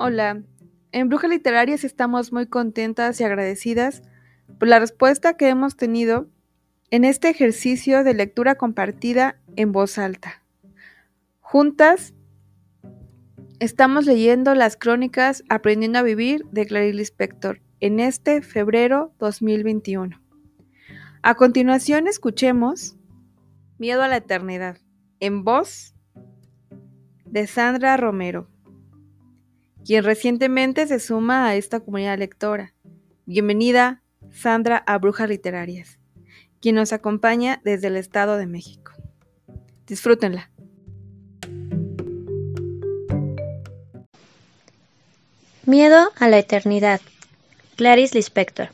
Hola, en Brujas Literarias estamos muy contentas y agradecidas por la respuesta que hemos tenido en este ejercicio de lectura compartida en voz alta. Juntas estamos leyendo las crónicas Aprendiendo a Vivir de Clarice Lispector en este febrero 2021. A continuación escuchemos Miedo a la Eternidad en voz de Sandra Romero quien recientemente se suma a esta comunidad lectora. Bienvenida, Sandra, a Brujas Literarias, quien nos acompaña desde el Estado de México. Disfrútenla. Miedo a la eternidad. Clarice Lispector.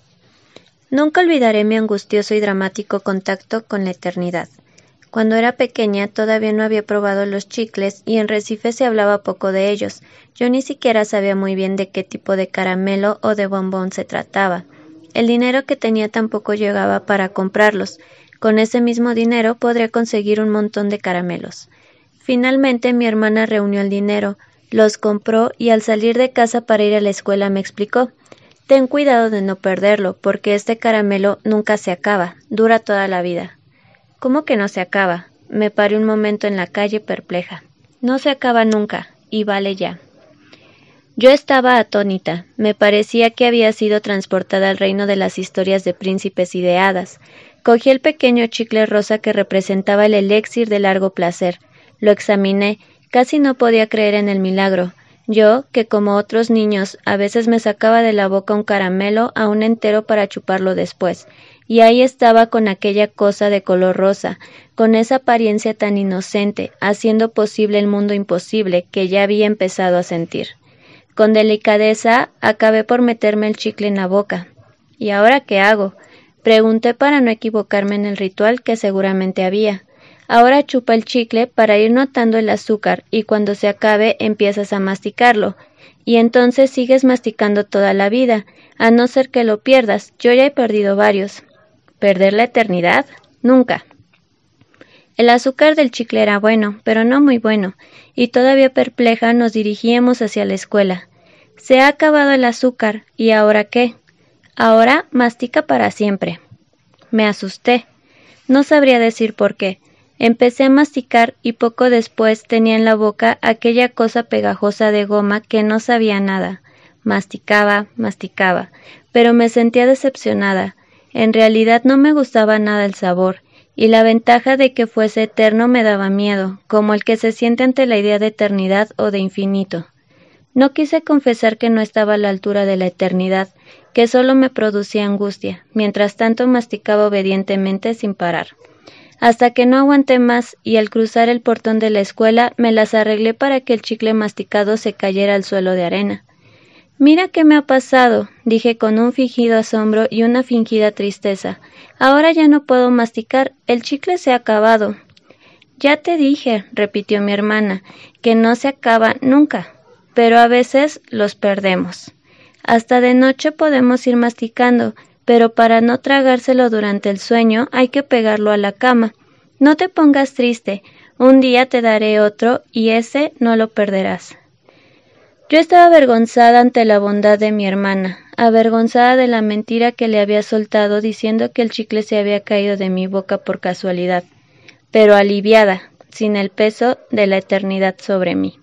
Nunca olvidaré mi angustioso y dramático contacto con la eternidad. Cuando era pequeña todavía no había probado los chicles y en Recife se hablaba poco de ellos. Yo ni siquiera sabía muy bien de qué tipo de caramelo o de bombón se trataba. El dinero que tenía tampoco llegaba para comprarlos. Con ese mismo dinero podría conseguir un montón de caramelos. Finalmente mi hermana reunió el dinero, los compró y al salir de casa para ir a la escuela me explicó Ten cuidado de no perderlo, porque este caramelo nunca se acaba, dura toda la vida. ¿Cómo que no se acaba? Me paré un momento en la calle perpleja. No se acaba nunca, y vale ya. Yo estaba atónita. Me parecía que había sido transportada al reino de las historias de príncipes y de hadas. Cogí el pequeño chicle rosa que representaba el elixir de largo placer. Lo examiné. Casi no podía creer en el milagro. Yo, que como otros niños, a veces me sacaba de la boca un caramelo aún entero para chuparlo después, y ahí estaba con aquella cosa de color rosa, con esa apariencia tan inocente, haciendo posible el mundo imposible que ya había empezado a sentir. Con delicadeza acabé por meterme el chicle en la boca. ¿Y ahora qué hago? Pregunté para no equivocarme en el ritual que seguramente había. Ahora chupa el chicle para ir notando el azúcar y cuando se acabe empiezas a masticarlo. Y entonces sigues masticando toda la vida, a no ser que lo pierdas. Yo ya he perdido varios. ¿Perder la eternidad? Nunca. El azúcar del chicle era bueno, pero no muy bueno, y todavía perpleja nos dirigíamos hacia la escuela. Se ha acabado el azúcar, ¿y ahora qué? Ahora mastica para siempre. Me asusté. No sabría decir por qué. Empecé a masticar y poco después tenía en la boca aquella cosa pegajosa de goma que no sabía nada. Masticaba, masticaba, pero me sentía decepcionada. En realidad no me gustaba nada el sabor, y la ventaja de que fuese eterno me daba miedo, como el que se siente ante la idea de eternidad o de infinito. No quise confesar que no estaba a la altura de la eternidad, que solo me producía angustia, mientras tanto masticaba obedientemente sin parar. Hasta que no aguanté más y al cruzar el portón de la escuela me las arreglé para que el chicle masticado se cayera al suelo de arena. Mira qué me ha pasado, dije con un fingido asombro y una fingida tristeza. Ahora ya no puedo masticar, el chicle se ha acabado. Ya te dije, repitió mi hermana, que no se acaba nunca, pero a veces los perdemos. Hasta de noche podemos ir masticando, pero para no tragárselo durante el sueño hay que pegarlo a la cama. No te pongas triste, un día te daré otro y ese no lo perderás. Yo estaba avergonzada ante la bondad de mi hermana, avergonzada de la mentira que le había soltado diciendo que el chicle se había caído de mi boca por casualidad, pero aliviada, sin el peso de la eternidad sobre mí.